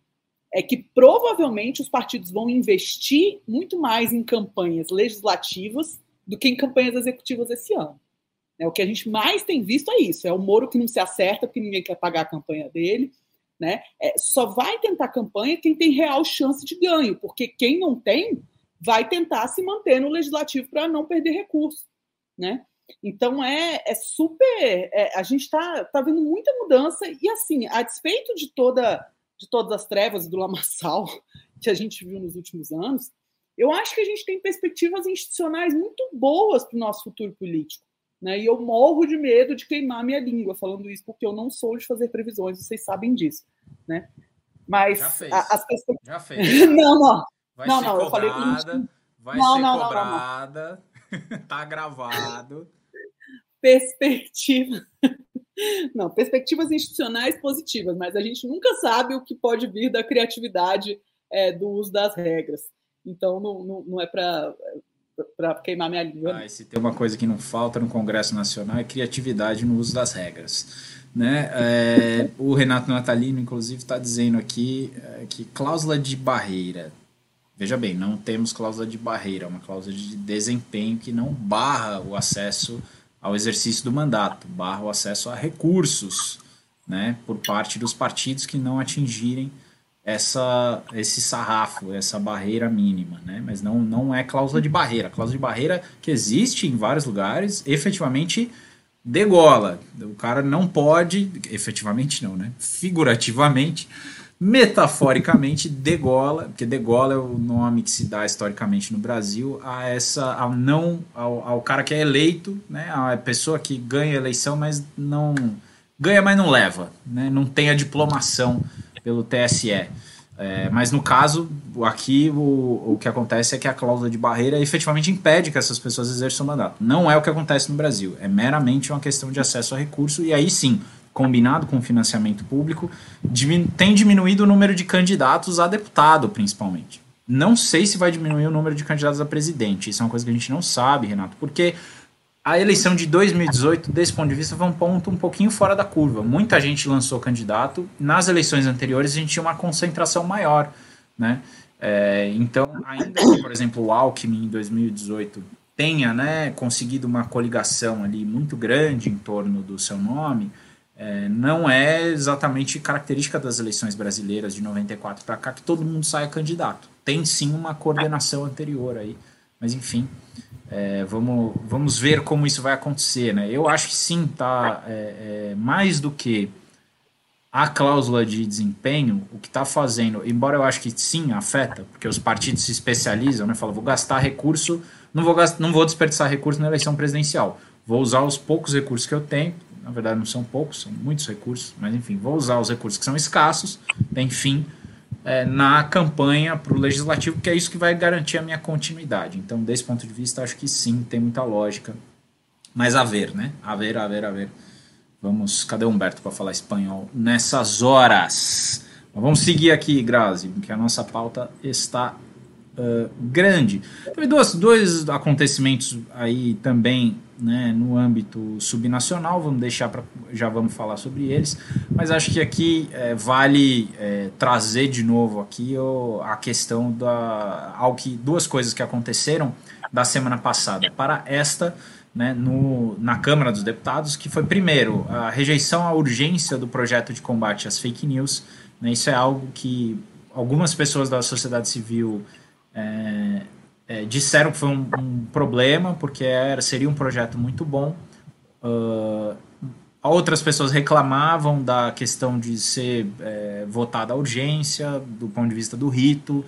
é que provavelmente os partidos vão investir muito mais em campanhas legislativas do que em campanhas executivas esse ano. É, o que a gente mais tem visto é isso: é o Moro que não se acerta porque ninguém quer pagar a campanha dele. Né? É, só vai tentar campanha quem tem real chance de ganho, porque quem não tem vai tentar se manter no legislativo para não perder recurso. Né? Então é, é super. É, a gente está tá vendo muita mudança, e assim, a despeito de toda de todas as trevas e do lamaçal [LAUGHS] que a gente viu nos últimos anos, eu acho que a gente tem perspectivas institucionais muito boas para o nosso futuro político. Né? E eu morro de medo de queimar minha língua falando isso, porque eu não sou de fazer previsões, vocês sabem disso. Né? Mas Já fez. as pessoas. Já [LAUGHS] fez. não, não. Vai não, ser não, cobrada, eu falei que vai não, ser não, cobrada, não, não, [LAUGHS] tá gravado. Perspectiva. Não, perspectivas institucionais positivas, mas a gente nunca sabe o que pode vir da criatividade é, do uso das regras. Então, não, não, não é para para queimar minha língua. Ah, se tem uma coisa que não falta no Congresso Nacional é criatividade no uso das regras. Né? É, o Renato Natalino, inclusive, está dizendo aqui é, que cláusula de barreira. Veja bem, não temos cláusula de barreira, é uma cláusula de desempenho que não barra o acesso ao exercício do mandato, barra o acesso a recursos né, por parte dos partidos que não atingirem essa, esse sarrafo, essa barreira mínima, né? Mas não, não é cláusula de barreira. Cláusula de barreira que existe em vários lugares, efetivamente degola. O cara não pode, efetivamente não, né? Figurativamente, metaforicamente [LAUGHS] degola, porque degola é o nome que se dá historicamente no Brasil a essa ao não ao, ao cara que é eleito, né? A pessoa que ganha a eleição, mas não ganha, mas não leva, né? Não tem a diplomação pelo TSE. É, mas no caso, aqui o, o que acontece é que a cláusula de barreira efetivamente impede que essas pessoas exerçam o mandato. Não é o que acontece no Brasil, é meramente uma questão de acesso a recurso, e aí sim, combinado com o financiamento público, tem diminuído o número de candidatos a deputado, principalmente. Não sei se vai diminuir o número de candidatos a presidente, isso é uma coisa que a gente não sabe, Renato, porque a eleição de 2018, desse ponto de vista, foi um ponto um pouquinho fora da curva. Muita gente lançou candidato. Nas eleições anteriores, a gente tinha uma concentração maior. Né? É, então, ainda que, por exemplo, o Alckmin em 2018 tenha né, conseguido uma coligação ali muito grande em torno do seu nome, é, não é exatamente característica das eleições brasileiras de 94 para cá que todo mundo saia candidato. Tem sim uma coordenação anterior aí, mas enfim. É, vamos, vamos ver como isso vai acontecer. Né? Eu acho que sim, tá é, é, mais do que a cláusula de desempenho, o que está fazendo, embora eu acho que sim afeta, porque os partidos se especializam, né? Falam, vou gastar recurso, não vou, não vou desperdiçar recurso na eleição presidencial. Vou usar os poucos recursos que eu tenho, na verdade não são poucos, são muitos recursos, mas enfim, vou usar os recursos que são escassos, tem fim, é, na campanha para o legislativo, que é isso que vai garantir a minha continuidade. Então, desse ponto de vista, acho que sim, tem muita lógica. Mas a ver, né? A ver, a ver, a ver. Vamos, cadê o Humberto para falar espanhol nessas horas? Vamos seguir aqui, Grazi, porque a nossa pauta está uh, grande. Teve dois acontecimentos aí também né, no âmbito subnacional, vamos deixar para já vamos falar sobre eles, mas acho que aqui é, vale é, trazer de novo aqui a questão da ao que duas coisas que aconteceram da semana passada para esta né, no, na Câmara dos Deputados, que foi primeiro a rejeição à urgência do projeto de combate às fake news. Né, isso é algo que algumas pessoas da sociedade civil é, é, disseram que foi um, um, problema, porque era, seria um projeto muito bom. Uh, Outras pessoas reclamavam da questão de ser é, votada a urgência, do ponto de vista do rito.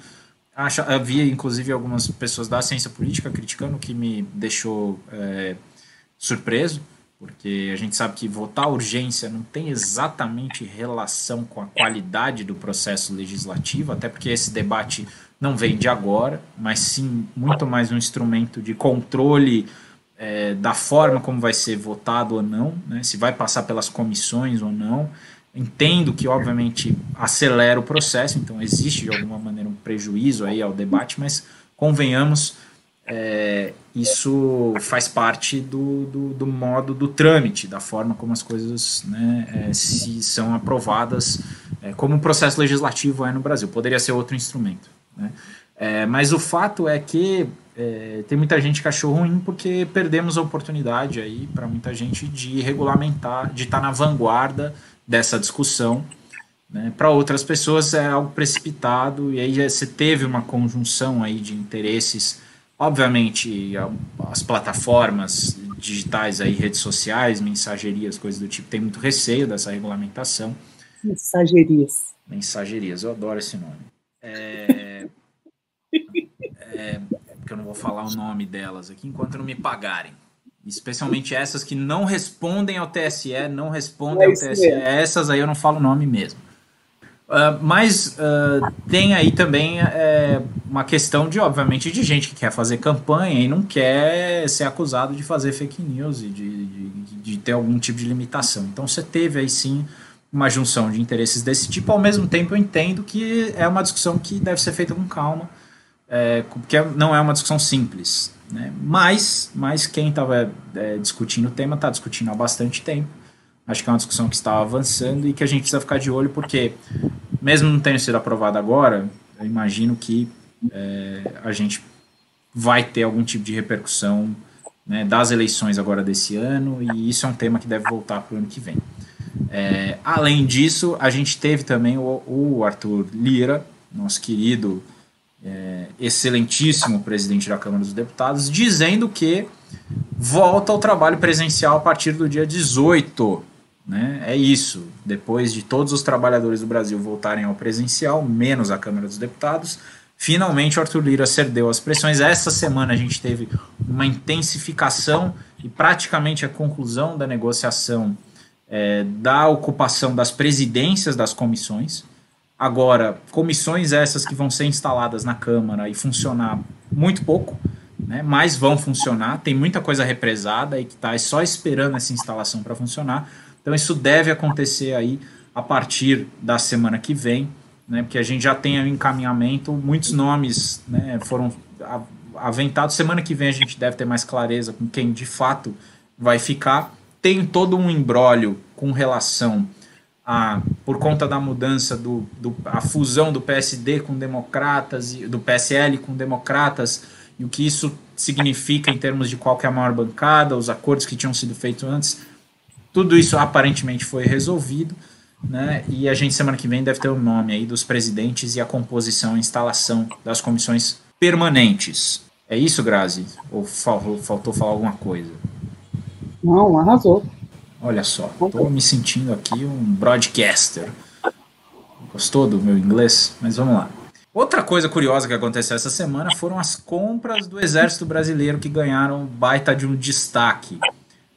Acho, havia, inclusive, algumas pessoas da ciência política criticando, que me deixou é, surpreso, porque a gente sabe que votar a urgência não tem exatamente relação com a qualidade do processo legislativo, até porque esse debate não vem de agora, mas sim muito mais um instrumento de controle é, da forma como vai ser votado ou não, né, se vai passar pelas comissões ou não. Entendo que, obviamente, acelera o processo, então existe de alguma maneira um prejuízo aí ao debate, mas convenhamos, é, isso faz parte do, do, do, modo do trâmite, da forma como as coisas né, é, se são aprovadas, é, como o processo legislativo é no Brasil. Poderia ser outro instrumento. Né? É, mas o fato é que é, tem muita gente que achou ruim porque perdemos a oportunidade aí para muita gente de regulamentar, de estar tá na vanguarda dessa discussão. Né? Para outras pessoas é algo precipitado e aí você teve uma conjunção aí de interesses. Obviamente, as plataformas digitais aí, redes sociais, mensagerias, coisas do tipo, tem muito receio dessa regulamentação. Mensagerias. Mensagerias, eu adoro esse nome. É, é, porque eu não vou falar o nome delas aqui enquanto não me pagarem. Especialmente essas que não respondem ao TSE, não respondem é ao TSE. Essas aí eu não falo o nome mesmo. Uh, mas uh, tem aí também uh, uma questão de, obviamente, de gente que quer fazer campanha e não quer ser acusado de fazer fake news e de, de, de ter algum tipo de limitação. Então você teve aí sim uma junção de interesses desse tipo. Ao mesmo tempo, eu entendo que é uma discussão que deve ser feita com calma, é, porque não é uma discussão simples. Né? Mas, mas quem estava é, discutindo o tema está discutindo há bastante tempo. Acho que é uma discussão que está avançando e que a gente precisa ficar de olho, porque, mesmo não tendo sido aprovado agora, eu imagino que é, a gente vai ter algum tipo de repercussão né, das eleições agora desse ano, e isso é um tema que deve voltar para o ano que vem. É, além disso, a gente teve também o, o Arthur Lira, nosso querido, é, excelentíssimo presidente da Câmara dos Deputados, dizendo que volta ao trabalho presencial a partir do dia 18. Né? É isso. Depois de todos os trabalhadores do Brasil voltarem ao presencial, menos a Câmara dos Deputados, finalmente o Arthur Lira cedeu as pressões. Essa semana a gente teve uma intensificação e praticamente a conclusão da negociação é, da ocupação das presidências das comissões. Agora, comissões essas que vão ser instaladas na Câmara e funcionar muito pouco, né, mas vão funcionar. Tem muita coisa represada e que está só esperando essa instalação para funcionar. Então, isso deve acontecer aí a partir da semana que vem, né, porque a gente já tem o encaminhamento, muitos nomes né, foram aventados. Semana que vem a gente deve ter mais clareza com quem de fato vai ficar tem todo um embrólio com relação a, por conta da mudança do, do a fusão do PSD com democratas e do PSL com democratas e o que isso significa em termos de qual é a maior bancada, os acordos que tinham sido feitos antes, tudo isso aparentemente foi resolvido, né? E a gente semana que vem deve ter o nome aí dos presidentes e a composição e instalação das comissões permanentes. É isso, Grazi? Ou faltou falar alguma coisa? Não, arrasou. Olha só, estou me sentindo aqui um broadcaster. Gostou do meu inglês? Mas vamos lá. Outra coisa curiosa que aconteceu essa semana foram as compras do Exército Brasileiro que ganharam baita de um destaque.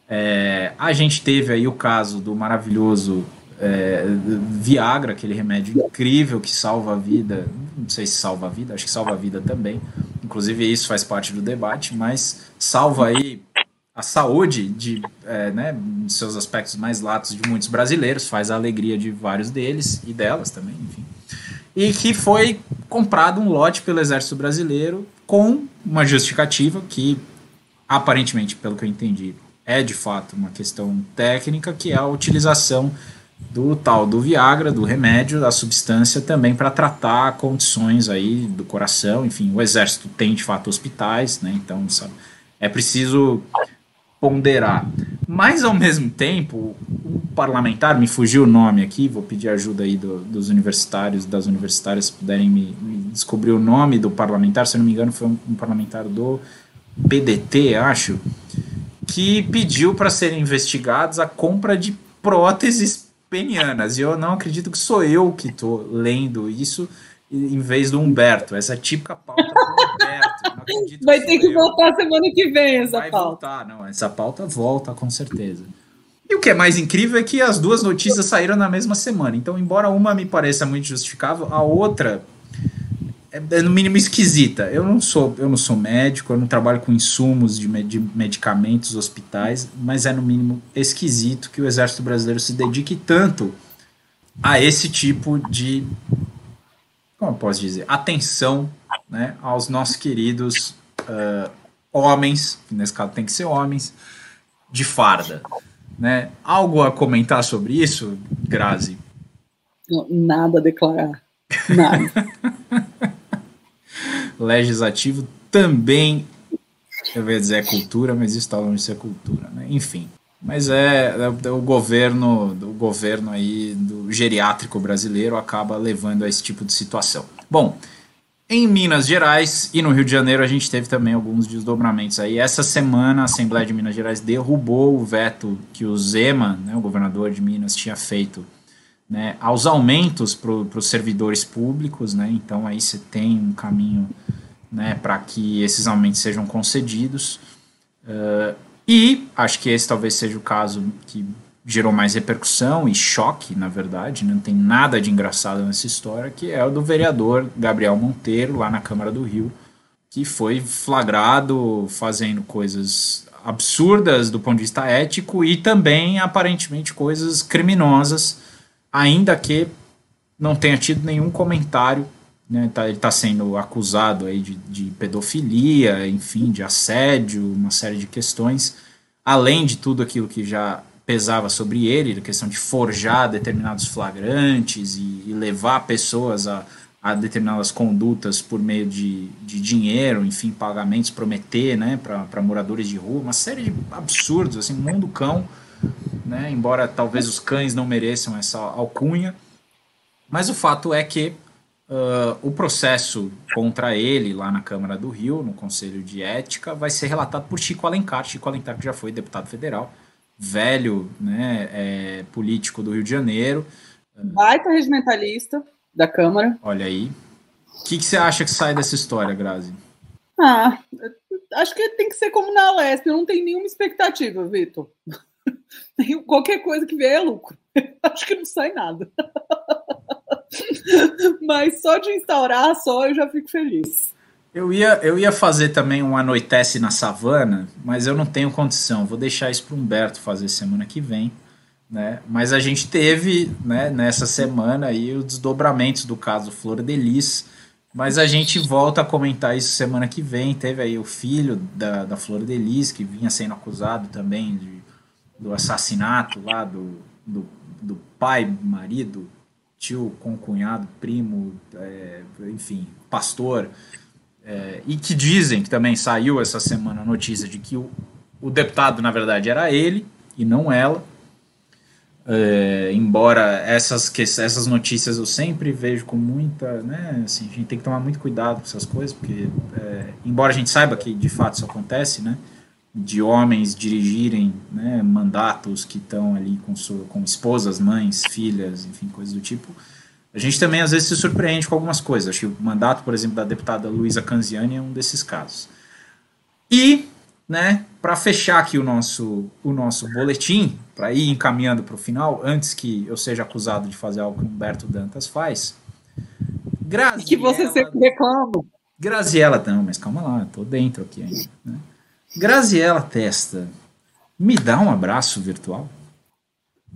É, a gente teve aí o caso do maravilhoso é, Viagra, aquele remédio incrível que salva a vida. Não sei se salva a vida, acho que salva a vida também. Inclusive, isso faz parte do debate, mas salva aí a saúde de é, né, seus aspectos mais latos de muitos brasileiros, faz a alegria de vários deles e delas também, enfim. E que foi comprado um lote pelo Exército Brasileiro com uma justificativa que, aparentemente, pelo que eu entendi, é de fato uma questão técnica, que é a utilização do tal do Viagra, do remédio, da substância também para tratar condições aí do coração, enfim, o exército tem de fato hospitais, né? Então, sabe, é preciso ponderar. Mas, ao mesmo tempo, o parlamentar, me fugiu o nome aqui, vou pedir ajuda aí do, dos universitários, das universitárias, se puderem me, me, descobrir o nome do parlamentar, se eu não me engano, foi um, um parlamentar do PDT, acho, que pediu para serem investigados a compra de próteses penianas. E eu não acredito que sou eu que estou lendo isso em vez do Humberto. Essa típica pauta Humberto. Vai ter que eu. voltar semana que vem essa Vai pauta. voltar, não. Essa pauta volta com certeza. E o que é mais incrível é que as duas notícias saíram na mesma semana. Então, embora uma me pareça muito justificável, a outra é, é no mínimo esquisita. Eu não sou, eu não sou médico, eu não trabalho com insumos de, med medicamentos, hospitais, mas é no mínimo esquisito que o Exército Brasileiro se dedique tanto a esse tipo de como eu posso dizer, atenção né, aos nossos queridos uh, homens, que nesse caso tem que ser homens, de farda. Né? Algo a comentar sobre isso, Grazi? Nada a declarar. Nada. [LAUGHS] Legislativo também, eu ia dizer é cultura, mas isso está longe de ser cultura. Né? Enfim. Mas é, é, o governo, o governo aí do geriátrico brasileiro acaba levando a esse tipo de situação. Bom, em Minas Gerais e no Rio de Janeiro a gente teve também alguns desdobramentos aí. Essa semana a Assembleia de Minas Gerais derrubou o veto que o Zema, né, o governador de Minas, tinha feito né, aos aumentos para os servidores públicos. Né, então aí você tem um caminho né, para que esses aumentos sejam concedidos. Uh, e acho que esse talvez seja o caso que gerou mais repercussão e choque, na verdade, não tem nada de engraçado nessa história, que é o do vereador Gabriel Monteiro, lá na Câmara do Rio, que foi flagrado fazendo coisas absurdas do ponto de vista ético e também aparentemente coisas criminosas, ainda que não tenha tido nenhum comentário. Né, tá, ele está sendo acusado aí de, de pedofilia, enfim, de assédio, uma série de questões, além de tudo aquilo que já pesava sobre ele, a questão de forjar determinados flagrantes e, e levar pessoas a, a, determinadas condutas por meio de, de dinheiro, enfim, pagamentos, prometer né, para moradores de rua, uma série de absurdos, assim, mundo cão, né, embora talvez os cães não mereçam essa alcunha, mas o fato é que uh, o processo contra ele lá na Câmara do Rio, no Conselho de Ética, vai ser relatado por Chico Alencar, Chico Alencar que já foi deputado federal, velho né, é, político do Rio de Janeiro. Baita regimentalista da Câmara. Olha aí. O que, que você acha que sai dessa história, Grazi? Ah, acho que tem que ser como na Lesp, não tem nenhuma expectativa, Vitor. [LAUGHS] Qualquer coisa que vier é lucro. [LAUGHS] Acho que não sai nada. [LAUGHS] Mas só de instaurar só eu já fico feliz. Eu ia, eu ia fazer também um Anoitece na Savana, mas eu não tenho condição. Vou deixar isso para Humberto fazer semana que vem. Né? Mas a gente teve né, nessa semana aí os desdobramentos do caso Flor de Lis, mas a gente volta a comentar isso semana que vem. Teve aí o filho da, da Flor de Lis, que vinha sendo acusado também de, do assassinato lá do, do, do pai, marido, tio, concunhado, primo, é, enfim, pastor é, e que dizem que também saiu essa semana a notícia de que o, o deputado, na verdade, era ele e não ela. É, embora essas, que, essas notícias eu sempre vejo com muita. Né, assim, a gente tem que tomar muito cuidado com essas coisas, porque, é, embora a gente saiba que de fato isso acontece, né, de homens dirigirem né, mandatos que estão ali com, sua, com esposas, mães, filhas, enfim, coisas do tipo a gente também às vezes se surpreende com algumas coisas. Acho que o mandato, por exemplo, da deputada Luísa Canziani é um desses casos. E, né, para fechar aqui o nosso, o nosso boletim, para ir encaminhando para o final, antes que eu seja acusado de fazer algo que Humberto Dantas faz. Graziella, que você sempre reclama. Graziela, não, mas calma lá, estou dentro aqui ainda. Né? Graziela Testa, me dá um abraço virtual?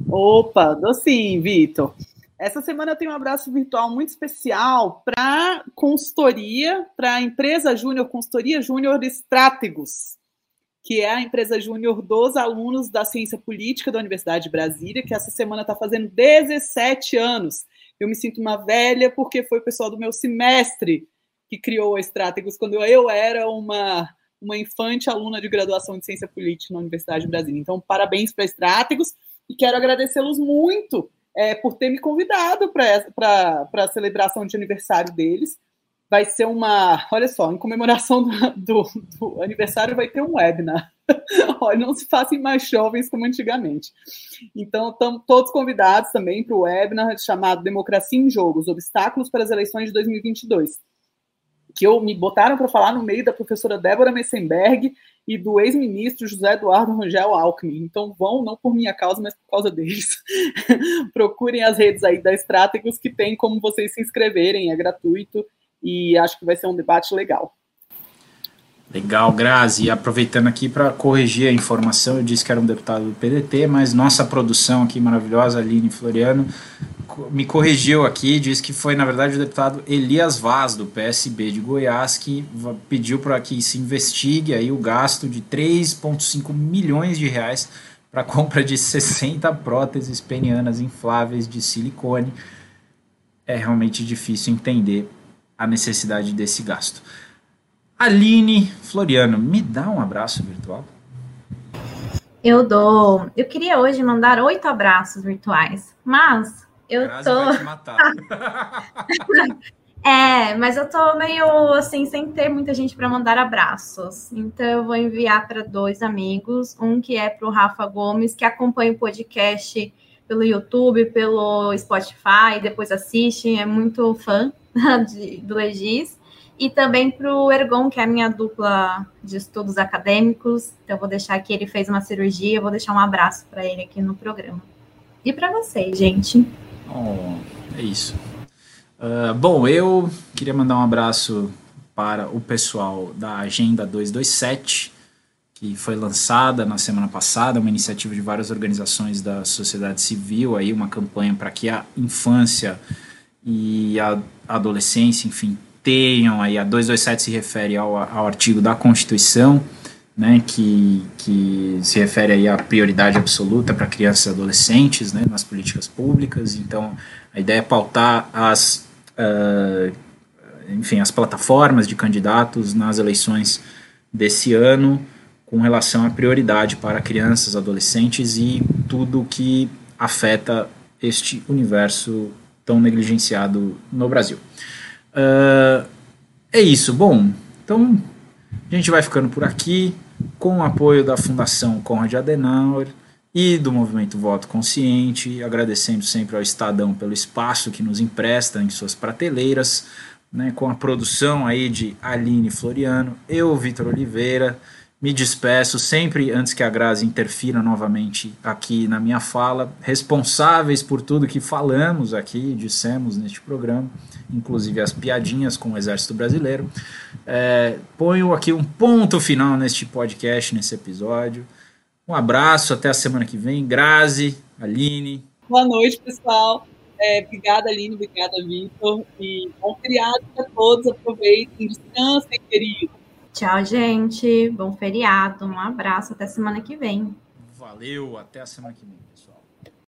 Opa, dou sim, Vitor. Essa semana eu tenho um abraço virtual muito especial para consultoria, para a empresa Júnior, Consultoria Júnior Estrátegos, que é a empresa júnior dos alunos da Ciência Política da Universidade de Brasília, que essa semana está fazendo 17 anos. Eu me sinto uma velha porque foi o pessoal do meu semestre que criou a Estrátegos quando eu era uma, uma infante aluna de graduação de Ciência Política na Universidade de Brasília. Então, parabéns para Estrátegos e quero agradecê-los muito é, por ter me convidado para a celebração de aniversário deles. vai ser uma. Olha só, em comemoração do, do, do aniversário vai ter um webinar. [LAUGHS] Olha, não se façam mais jovens como antigamente. Então, estamos todos convidados também para o webinar chamado Democracia em Jogo: Os Obstáculos para as Eleições de 2022. Que eu me botaram para falar no meio da professora Débora Messenberg e do ex-ministro José Eduardo Rangel Alckmin. Então vão, não por minha causa, mas por causa deles. [LAUGHS] Procurem as redes aí da Estrátegos que tem como vocês se inscreverem, é gratuito e acho que vai ser um debate legal. Legal, Grazi. Aproveitando aqui para corrigir a informação, eu disse que era um deputado do PDT, mas nossa produção aqui maravilhosa, Aline Floriano, me corrigiu aqui, disse que foi, na verdade, o deputado Elias Vaz, do PSB de Goiás, que pediu para que se investigue aí o gasto de 3,5 milhões de reais para a compra de 60 próteses penianas infláveis de silicone. É realmente difícil entender a necessidade desse gasto. Aline Floriano, me dá um abraço virtual. Eu dou. Eu queria hoje mandar oito abraços virtuais, mas eu Grazi tô. Vai te matar. [LAUGHS] é, mas eu tô meio assim, sem ter muita gente para mandar abraços. Então eu vou enviar para dois amigos. Um que é para o Rafa Gomes, que acompanha o podcast pelo YouTube, pelo Spotify, depois assiste, é muito fã [LAUGHS] de, do Legis, e também para o Ergon, que é a minha dupla de estudos acadêmicos. Então, vou deixar aqui, ele fez uma cirurgia, vou deixar um abraço para ele aqui no programa. E para vocês, gente. Oh, é isso. Uh, bom, eu queria mandar um abraço para o pessoal da Agenda 227, que foi lançada na semana passada, uma iniciativa de várias organizações da sociedade civil, aí uma campanha para que a infância e a adolescência, enfim, tenham aí a 227 se refere ao, ao artigo da Constituição, né, que, que se refere aí à prioridade absoluta para crianças e adolescentes, né, nas políticas públicas. Então, a ideia é pautar as, uh, enfim, as plataformas de candidatos nas eleições desse ano com relação à prioridade para crianças, adolescentes e tudo que afeta este universo tão negligenciado no Brasil. Uh, é isso. Bom, então a gente vai ficando por aqui com o apoio da Fundação Conrad Adenauer e do Movimento Voto Consciente, agradecendo sempre ao Estadão pelo espaço que nos empresta em suas prateleiras, né, com a produção aí de Aline Floriano, eu, Vitor Oliveira, me despeço sempre antes que a Grazi interfira novamente aqui na minha fala, responsáveis por tudo que falamos aqui, dissemos neste programa, inclusive as piadinhas com o Exército Brasileiro. É, ponho aqui um ponto final neste podcast, nesse episódio. Um abraço, até a semana que vem. Grazi, Aline. Boa noite, pessoal. É, obrigada, Aline, obrigada, Vitor. E bom feriado para todos. Aproveitem, descansem, queridos. Tchau, gente. Bom feriado. Um abraço. Até semana que vem. Valeu. Até a semana que vem.